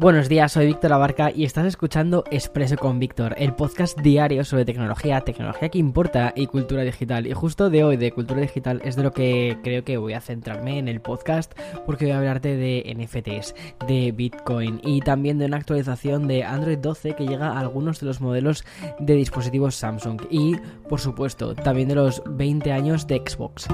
Buenos días, soy Víctor Abarca y estás escuchando Expreso con Víctor, el podcast diario sobre tecnología, tecnología que importa y cultura digital. Y justo de hoy, de cultura digital, es de lo que creo que voy a centrarme en el podcast porque voy a hablarte de NFTs, de Bitcoin y también de una actualización de Android 12 que llega a algunos de los modelos de dispositivos Samsung y, por supuesto, también de los 20 años de Xbox.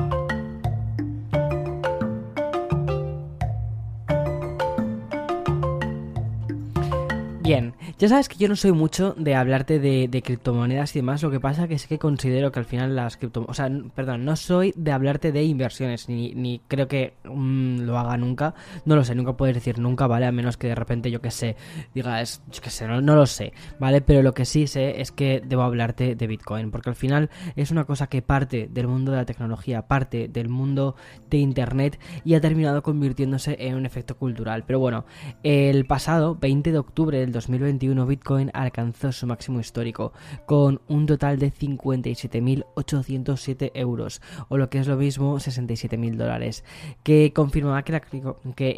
Bien, ya sabes que yo no soy mucho de hablarte de, criptomonedas y demás, lo que pasa que es que considero que al final las criptomonedas, o sea, perdón, no soy de hablarte de inversiones, ni, creo que mm, lo haga nunca, no lo sé, nunca puedes decir nunca, ¿vale? A menos que de repente yo que sé, digas, yo que sé, no, no lo sé, ¿vale? Pero lo que sí sé es que debo hablarte de Bitcoin, porque al final es una cosa que parte del mundo de la tecnología, parte del mundo de Internet y ha terminado convirtiéndose en un efecto cultural. Pero bueno, el pasado 20 de octubre del 2021 Bitcoin alcanzó su máximo histórico con un total de 57.807 euros o lo que es lo mismo 67.000 dólares que confirmaba que,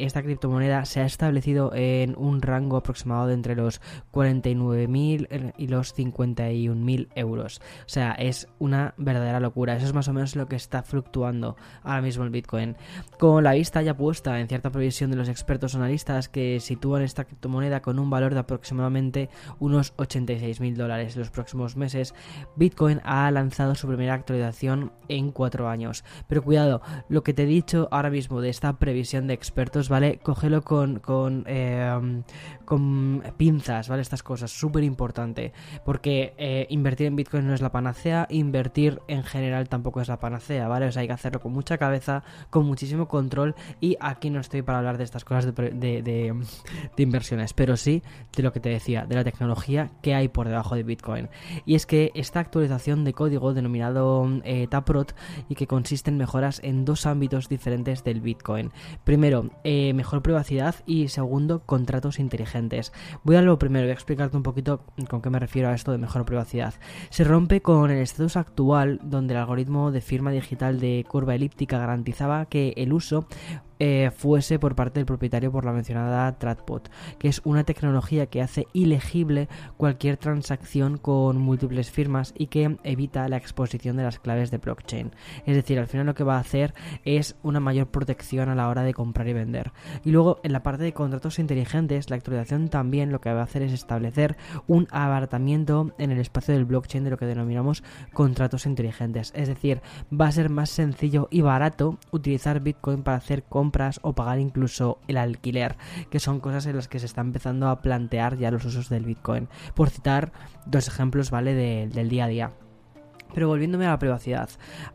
esta criptomoneda se ha establecido en un rango aproximado de entre los 49.000 y los 51.000 euros. O sea es una verdadera locura. Eso es más o menos lo que está fluctuando ahora mismo el Bitcoin. Con la vista ya puesta en cierta previsión de los expertos analistas que sitúan esta criptomoneda con un valor de aproximadamente unos 86 mil dólares en los próximos meses, Bitcoin ha lanzado su primera actualización en cuatro años. Pero cuidado, lo que te he dicho ahora mismo de esta previsión de expertos, ¿vale? Cógelo con, con, eh, con pinzas, ¿vale? Estas cosas, súper importante. Porque eh, invertir en Bitcoin no es la panacea, invertir en general tampoco es la panacea, ¿vale? O sea, hay que hacerlo con mucha cabeza, con muchísimo control. Y aquí no estoy para hablar de estas cosas de, de, de inversiones, pero sí de lo que te decía, de la tecnología que hay por debajo de Bitcoin. Y es que esta actualización de código denominado eh, Taprot y que consiste en mejoras en dos ámbitos diferentes del Bitcoin. Primero, eh, mejor privacidad y segundo, contratos inteligentes. Voy a lo primero, voy a explicarte un poquito con qué me refiero a esto de mejor privacidad. Se rompe con el estatus actual donde el algoritmo de firma digital de curva elíptica garantizaba que el uso eh, fuese por parte del propietario por la mencionada Tradbot, que es una tecnología que hace ilegible cualquier transacción con múltiples firmas y que evita la exposición de las claves de blockchain. Es decir, al final lo que va a hacer es una mayor protección a la hora de comprar y vender. Y luego en la parte de contratos inteligentes, la actualización también lo que va a hacer es establecer un abaratamiento en el espacio del blockchain de lo que denominamos contratos inteligentes. Es decir, va a ser más sencillo y barato utilizar Bitcoin para hacer compras compras o pagar incluso el alquiler, que son cosas en las que se está empezando a plantear ya los usos del Bitcoin. Por citar dos ejemplos, ¿vale? del día a día. Pero volviéndome a la privacidad,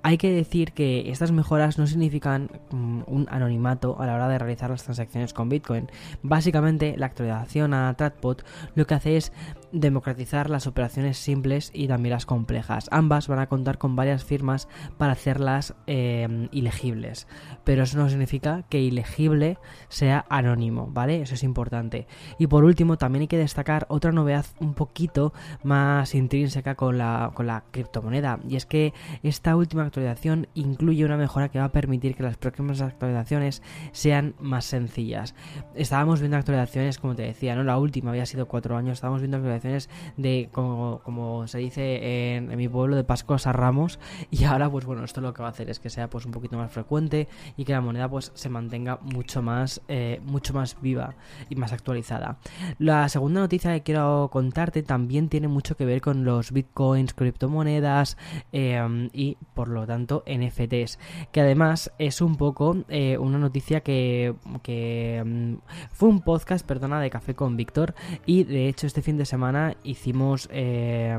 hay que decir que estas mejoras no significan mm, un anonimato a la hora de realizar las transacciones con Bitcoin. Básicamente, la actualización a Tradbot lo que hace es democratizar las operaciones simples y también las complejas. Ambas van a contar con varias firmas para hacerlas em, ilegibles, pero eso no significa que ilegible sea anónimo, ¿vale? Eso es importante. Y por último, también hay que destacar otra novedad un poquito más intrínseca con la, con la criptomoneda, y es que esta última actualización incluye una mejora que va a permitir que las próximas actualizaciones sean más sencillas. Estábamos viendo actualizaciones, como te decía, ¿no? La última había sido cuatro años, estábamos viendo actualizaciones de, como, como se dice en, mi pueblo, de Pascuas a Ramos. Y ahora, pues bueno, esto lo que va a hacer es que sea pues un poquito más frecuente y que la moneda pues se mantenga mucho más, eh, mucho más viva y más actualizada. La segunda noticia que quiero contarte también tiene mucho que ver con los bitcoins, criptomonedas em, y por lo tanto NFTs, que además es un poco eh, una noticia que, que em, fue un podcast, perdona, de Café con Víctor y de hecho este fin de semana hicimos eh,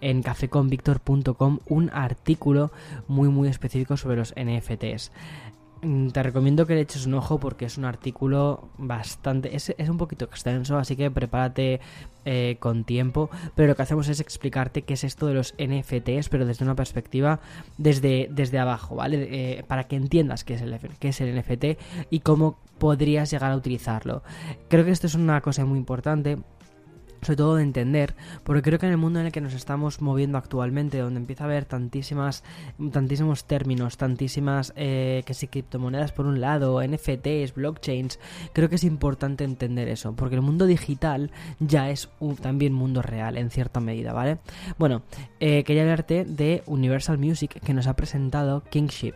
en cafeconvictor.com un artículo muy muy específico sobre los NFTs. mm, te recomiendo que le eches un ojo porque es un artículo bastante... Es, es un poquito extenso, así que prepárate eh, con tiempo. Pero lo que hacemos es explicarte qué es esto de los NFTs, pero desde una perspectiva desde, desde abajo, ¿vale? Eh, para que entiendas qué es, el, qué es el NFT y cómo podrías llegar a utilizarlo. Creo que esto es una cosa muy importante sobre todo de entender, porque creo que en el mundo en el que nos estamos moviendo actualmente, donde empieza a haber tantísimas, tantísimos términos, tantísimas, eh, que si criptomonedas por un lado, NFTs, blockchains, creo que es importante entender eso, porque el mundo digital ya es un, también mundo real en cierta medida, ¿vale? Bueno, eh, quería hablarte de Universal Music que nos ha presentado Kingship,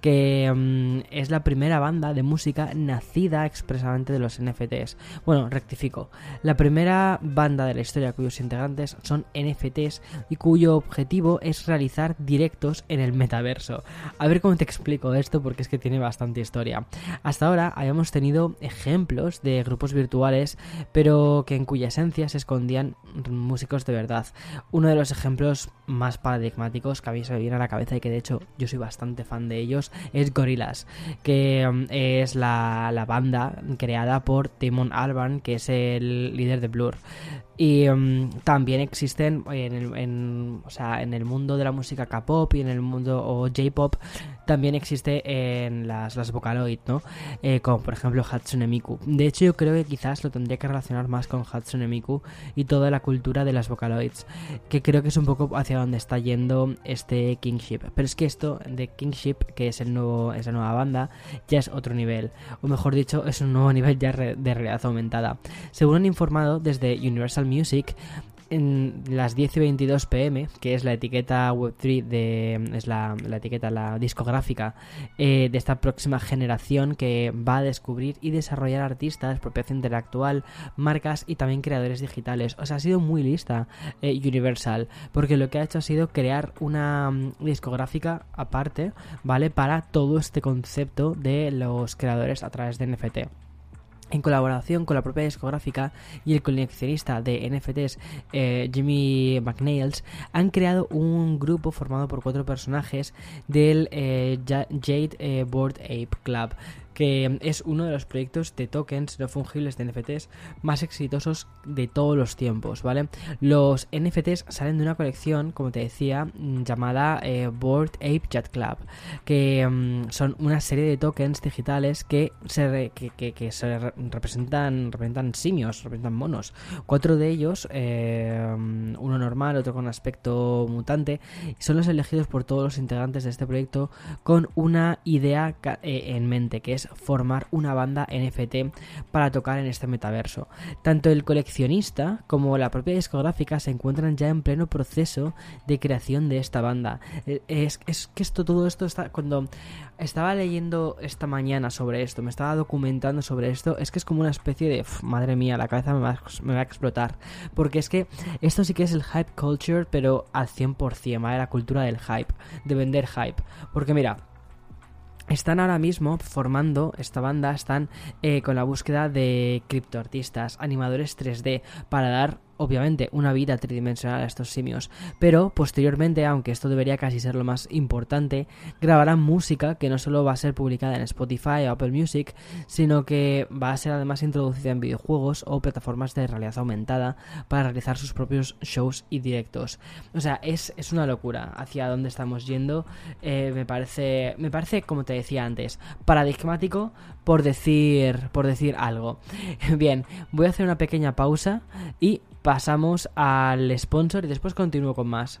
que mm, es la primera banda de música nacida expresamente de los NFTs. Bueno, rectifico, la primera banda de la historia cuyos integrantes son NFTs y cuyo objetivo es realizar directos en el metaverso. A ver cómo te explico esto porque es que tiene bastante historia. Hasta ahora habíamos tenido ejemplos de grupos virtuales, pero que en cuya esencia se escondían músicos de verdad. Uno de los ejemplos más paradigmáticos que a mí se me viene a la cabeza y que de hecho yo soy bastante fan de ellos es Gorillaz, que mm, es la, la banda creada por Damon Albarn, que es el líder de Blur. Y mm, también existen en el, en, o sea, en el mundo de la música K-pop y en el mundo o J-pop también existe en las, las Vocaloid, ¿no? Eh, como por ejemplo Hatsune Miku. De hecho, yo creo que quizás lo tendría que relacionar más con Hatsune Miku y toda la cultura de las Vocaloids, que creo que es un poco hacia donde está yendo este Kingship. Pero es que esto de Kingship, que es el nuevo, esa nueva banda, ya es otro nivel, o mejor dicho, es un nuevo nivel ya de realidad aumentada. Según han informado desde Universal Music en las 10 y 22 pm, que es la etiqueta Web3 de es la, etiqueta la discográfica eh, de esta próxima generación que va a descubrir y desarrollar artistas, propiedad intelectual, marcas y también creadores digitales. O sea, ha sido muy lista eh, Universal, porque lo que ha hecho ha sido crear una mm, discográfica aparte, ¿vale? Para todo este concepto de los creadores a través de NFT en colaboración con la propia discográfica y el coleccionista de NFTs eh, Jimmy McNails, han creado un grupo formado por cuatro personajes del eh, Jade eh, Board Ape Club que es uno de los proyectos de tokens no fungibles de NFTs más exitosos de todos los tiempos, ¿vale? Los NFTs salen de una colección, como te decía, mm, llamada eh, Board Ape Jet Club, que mm, son una serie de tokens digitales que se, que, se representan, representan simios, representan monos. Cuatro de ellos, eh, uno normal, otro con aspecto mutante, son los elegidos por todos los integrantes de este proyecto con una idea eh, en mente, que es formar una banda NFT para tocar en este metaverso. Tanto el coleccionista como la propia discográfica se encuentran ya en pleno proceso de creación de esta banda. Eh, es, que esto, todo esto está. Cuando estaba leyendo esta mañana sobre esto, me estaba documentando sobre esto, es que es como una especie de. madre mía, la cabeza me va, me va, a explotar. Porque es que esto sí que es el hype culture, pero al 100%, ¿vale? La cultura del hype, de vender hype. Porque mira están ahora mismo formando esta banda, están eh, con la búsqueda de criptoartistas, animadores 3D, para dar obviamente una vida tridimensional a estos simios, pero posteriormente, aunque esto debería casi ser lo más importante, grabarán música que no solo va a ser publicada en Spotify o Apple Music, sino que va a ser además introducida en videojuegos o plataformas de realidad aumentada para realizar sus propios shows y directos. O sea, es, una locura hacia dónde estamos yendo. Eh, me parece, me parece, como te decía antes, paradigmático por decir, por decir algo. Bien, voy a hacer una pequeña pausa y pasamos al sponsor y después continúo con más.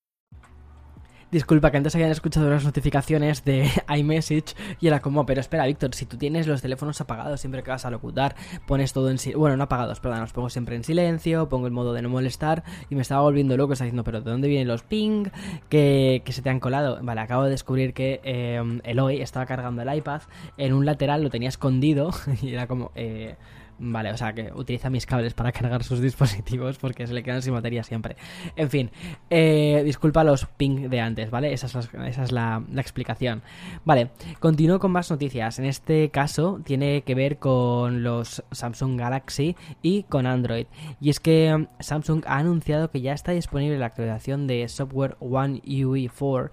Disculpa que antes habían escuchado las notificaciones de iMessage y era como, pero espera, Víctor, si tú tienes los teléfonos apagados siempre que vas a locutar, pones todo en silencio. Bueno, no apagados, perdón, los pongo siempre en silencio, pongo el modo de no molestar y me estaba volviendo loco, está diciendo, pero ¿de dónde vienen los ping que, se te han colado? Vale, acabo de descubrir que eh, Eloy estaba cargando el iPad, en un lateral lo tenía escondido y era como, eh, Vale, o sea que utiliza mis cables para cargar sus dispositivos porque se le quedan sin batería siempre. En fin, eh, disculpa los ping de antes, ¿vale? Esa es, la, explicación. Vale, continúo con más noticias. En este caso tiene que ver con los Samsung Galaxy y con Android. Y es que um, Samsung ha anunciado que ya está disponible la actualización de software One UI 4,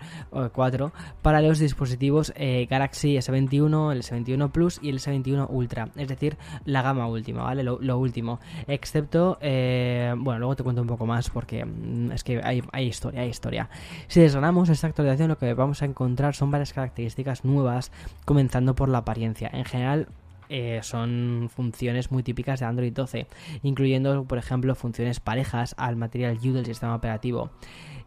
4 para los dispositivos eh, Galaxy S21, el S21 Plus y el S21 Ultra, es decir, la gama Ultra último, ¿vale? Lo, último. Excepto, eh, bueno, luego te cuento un poco más porque mm, es que hay, historia, hay historia. Si desgranamos esta actualización, lo que vamos a encontrar son varias características nuevas, comenzando por la apariencia. En general, eh, son funciones muy típicas de Android 12, incluyendo, por ejemplo, funciones parejas al material U del sistema operativo.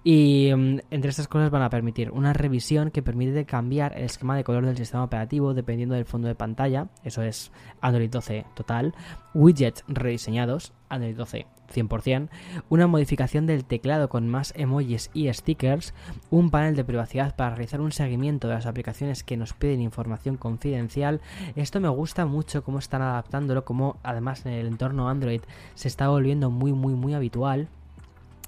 Y mm, entre estas cosas van a permitir una revisión que permite cambiar el esquema de color del sistema operativo dependiendo del fondo de pantalla, eso es Android 12 total, widgets rediseñados, Android 12 100%, una modificación del teclado con más emojis y stickers, un panel de privacidad para realizar un seguimiento de las aplicaciones que nos piden información confidencial. Esto me gusta mucho cómo están adaptándolo, como además en el entorno Android se está volviendo muy muy muy habitual.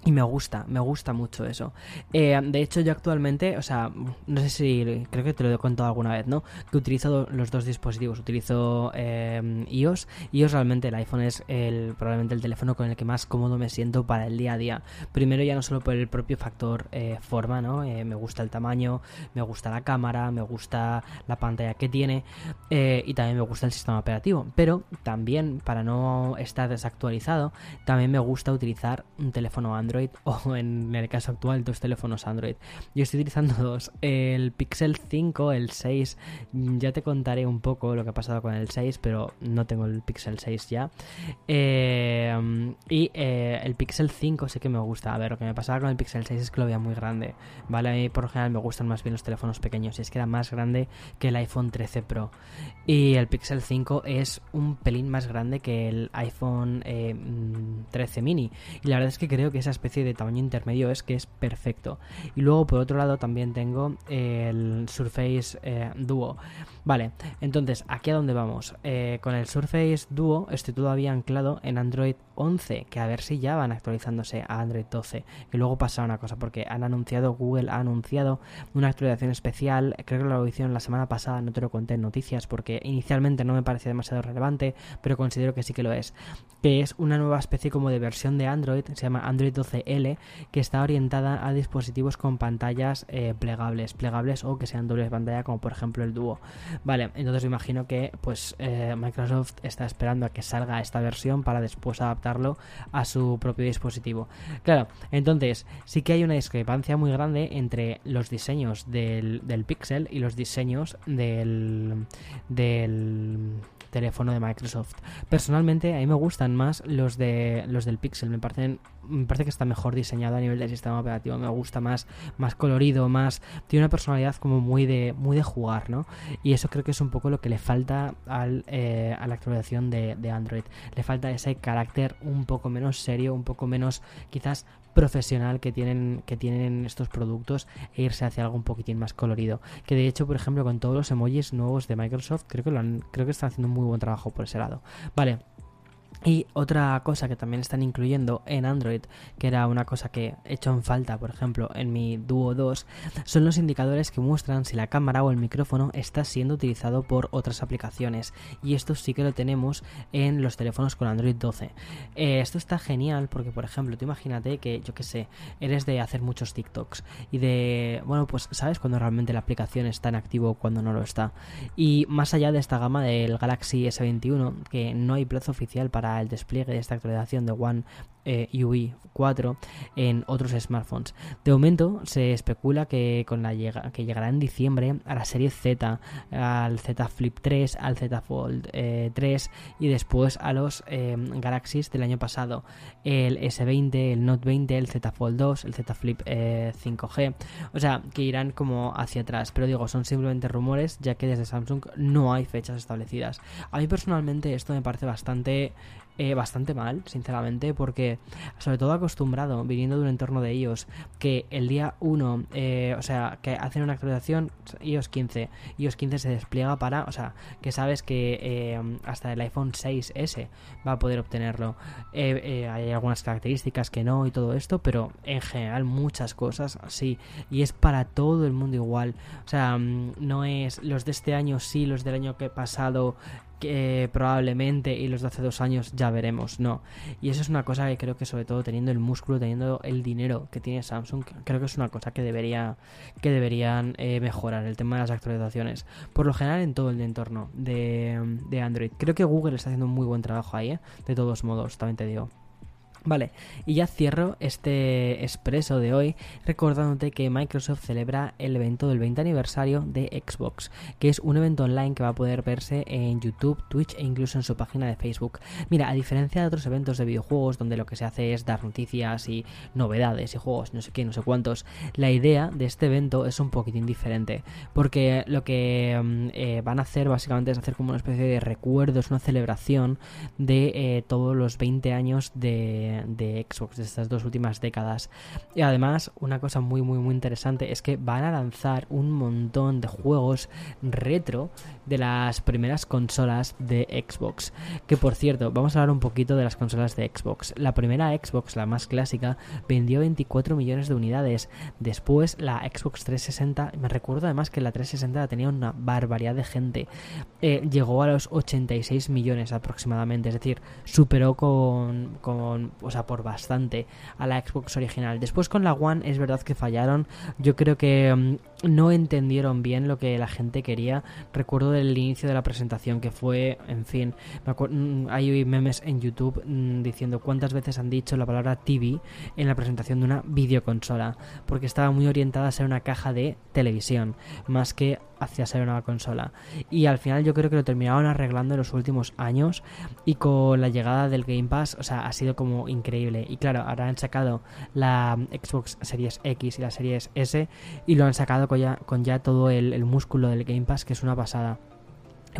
Y me gusta, me gusta mucho eso. Eh, de hecho, yo actualmente, o sea, no sé si, creo que te lo he contado alguna vez, ¿no? Que utilizo los dos dispositivos. Utilizo eh, iOS. iOS realmente el iPhone es el, probablemente el teléfono con el que más cómodo me siento para el día a día. Primero ya no solo por el propio factor eh, forma, ¿no? me gusta el tamaño, me gusta la cámara, me gusta la pantalla que tiene y también me gusta el sistema operativo. Pero también, para no estar desactualizado, también me gusta utilizar un teléfono Android o en el caso actual dos teléfonos Android. Yo estoy utilizando dos, el Pixel 5, el 6, ya te contaré un poco lo que ha pasado con el 6, pero no tengo el Pixel 6 ya. Eh, y eh, el Pixel 5 sí que me gusta. A ver, lo que me pasaba con el Pixel 6 es que lo veía muy grande, ¿vale? A mí por lo general me gustan más bien los teléfonos pequeños y es que era más grande que el iPhone 13 Pro. Y el Pixel 5 es un pelín más grande que el iPhone 13 eh, mini. Y la verdad es que creo que esa especie de tamaño intermedio es que es perfecto. Y luego por otro lado también tengo el Surface eh, Duo. Vale, entonces, ¿aquí a dónde vamos? Eh, con el Surface Duo estoy todavía anclado en Android 11, que a ver si ya van actualizándose a Android 12. Que luego pasa una cosa, porque han anunciado, Google ha anunciado una actualización especial, creo que lo hicieron la semana pasada, no te lo conté en noticias, porque inicialmente no me parecía demasiado relevante, pero considero que sí que lo es. Que es una nueva especie como de versión de Android, se llama Android 12L, que está orientada a dispositivos con pantallas eh, plegables, plegables o que sean dobles pantalla, como por ejemplo el Duo. Vale, entonces me imagino que pues eh, Microsoft está esperando a que salga esta versión para después a su propio dispositivo. Claro, entonces sí que hay una discrepancia muy grande entre los diseños del, del Pixel y los diseños del, del teléfono de Microsoft. Personalmente a mí me gustan más los de los del Pixel, me parecen me parece que está mejor diseñado a nivel del sistema operativo, me gusta más más colorido, más tiene una personalidad como muy de muy de jugar, ¿no? Y eso creo que es un poco lo que le falta al, eh, a la actualización de, de Android. Le falta ese carácter un poco menos serio, un poco menos quizás profesional que tienen, que tienen estos productos e irse hacia algo un poquitín más colorido. Que de hecho, por ejemplo, con todos los emojis nuevos de Microsoft, creo que lo han, creo que están haciendo un muy buen trabajo por ese lado. Vale, y otra cosa que también están incluyendo en Android, que era una cosa que he hecho en falta, por ejemplo, en mi Duo 2, son los indicadores que muestran si la cámara o el micrófono está siendo utilizado por otras aplicaciones. Y esto sí que lo tenemos en los teléfonos con Android 12. Eh, esto está genial porque, por ejemplo, tú imagínate que, yo que sé, eres de hacer muchos TikToks y de, bueno, pues sabes cuando realmente la aplicación está en activo o cuando no lo está. Y más allá de esta gama del Galaxy S21, que no hay plazo oficial para el despliegue de esta actualización de One eh, UI 4 en otros smartphones. De momento se especula que con la llega, que llegará en diciembre a la serie Z, al Z Flip 3, al Z Fold 3 eh, y después a los eh, Galaxies del año pasado, el S20, el Note 20, el Z Fold 2, el Z Flip 5G. O sea, que irán como hacia atrás, pero digo, son simplemente rumores ya que desde Samsung no hay fechas establecidas. A mí personalmente esto me parece bastante eh, bastante mal, sinceramente, porque sobre todo acostumbrado, viniendo de un entorno de iOS, que el día 1, eh, o sea, que hacen una actualización iOS 15, iOS 15 se despliega para, o sea, que sabes que eh, hasta el iPhone 6S va a poder obtenerlo. hay algunas características que no y todo esto, pero en general muchas cosas sí, y es para todo el mundo igual. O sea, mm, no es los de este año sí, los del año que pasado que probablemente y los de hace dos años ya veremos, no. Y eso es una cosa que creo que sobre todo teniendo el músculo, teniendo el dinero que tiene Samsung, creo que es una cosa que debería que deberían eh, mejorar el tema de las actualizaciones. Por lo general en todo el entorno de, de Android. Creo que Google está haciendo un muy buen trabajo ahí, ¿eh? de todos modos, también te digo. Vale, y ya cierro este expreso de hoy recordándote que Microsoft celebra el evento del 20 aniversario de Xbox, que es un evento online que va a poder verse en YouTube, Twitch e incluso en su página de Facebook. Mira, a diferencia de otros eventos de videojuegos donde lo que se hace es dar noticias y novedades y juegos, no sé qué, no sé cuántos, la idea de este evento es un poquitín diferente, porque lo que mm, eh, van a hacer básicamente es hacer como una especie de recuerdo, es una celebración de eh, todos los 20 años de de, Xbox de estas dos últimas décadas. Y además, una cosa muy, muy, muy interesante es que van a lanzar un montón de juegos retro de las primeras consolas de Xbox. Que por cierto, vamos a hablar un poquito de las consolas de Xbox. La primera Xbox, la más clásica, vendió 24 millones de unidades. Después, la Xbox 360, me recuerdo además que la 360 tenía una barbaridad de gente. Eh, llegó a los 86 millones aproximadamente, es decir, superó con, con o sea, por bastante a la Xbox original. Después con la One es verdad que fallaron. Yo creo que mm, no entendieron bien lo que la gente quería. Recuerdo del inicio de la presentación que fue, en fin, mm, hay memes en YouTube mm, diciendo cuántas veces han dicho la palabra TV en la presentación de una videoconsola, porque estaba muy orientada a ser una caja de televisión, más que hacia ser una consola. Y al final yo creo que lo terminaron arreglando en los últimos años y con la llegada del Game Pass, o sea, ha sido como increíble. Y claro, ahora han sacado la Xbox Series X y la Series S y lo han sacado con con ya todo el, músculo del Game Pass, que es una pasada.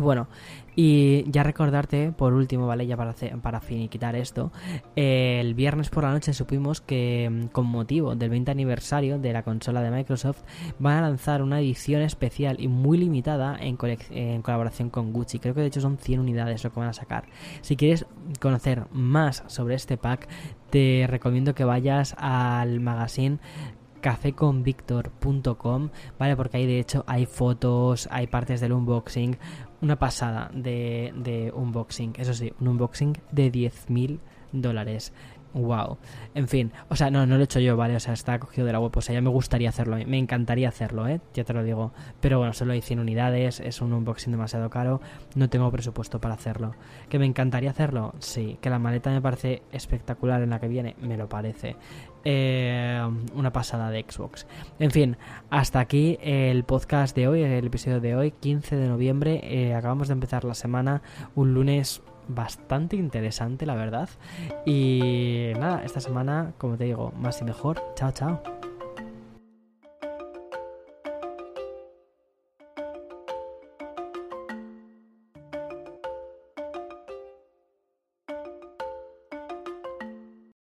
Bueno, y ya recordarte, por último, ¿vale? Ya para, para finiquitar esto, el viernes por la noche supimos que mm, con motivo del 20 aniversario de la consola de Microsoft van a lanzar una edición especial y muy limitada en, en colaboración con Gucci. Creo que de hecho son 100 unidades lo que van a sacar. Si quieres conocer más sobre este pack, te recomiendo que vayas al magazine cafeconvictor.com, ¿vale? Porque ahí de hecho hay fotos, hay partes del unboxing, una pasada de, de unboxing, eso sí, un unboxing de 10.000 dólares. Wow. En fin, o sea, no, no lo he hecho yo, ¿vale? O sea, está cogido de la web. O sea, ya me gustaría hacerlo. Me encantaría hacerlo, ¿eh? Ya te lo digo. Pero bueno, solo hay 100 unidades. Es un unboxing demasiado caro. No tengo presupuesto para hacerlo. ¿Que me encantaría hacerlo? Sí. ¿Que la maleta me parece espectacular en la que viene? Me lo parece. Eh, una pasada de Xbox. En fin, hasta aquí el podcast de hoy, el episodio de hoy, 15 de noviembre. Eh, acabamos de empezar la semana, un lunes bastante interesante, la verdad. Y nada, esta semana, como te digo, más y mejor. Chao, chao.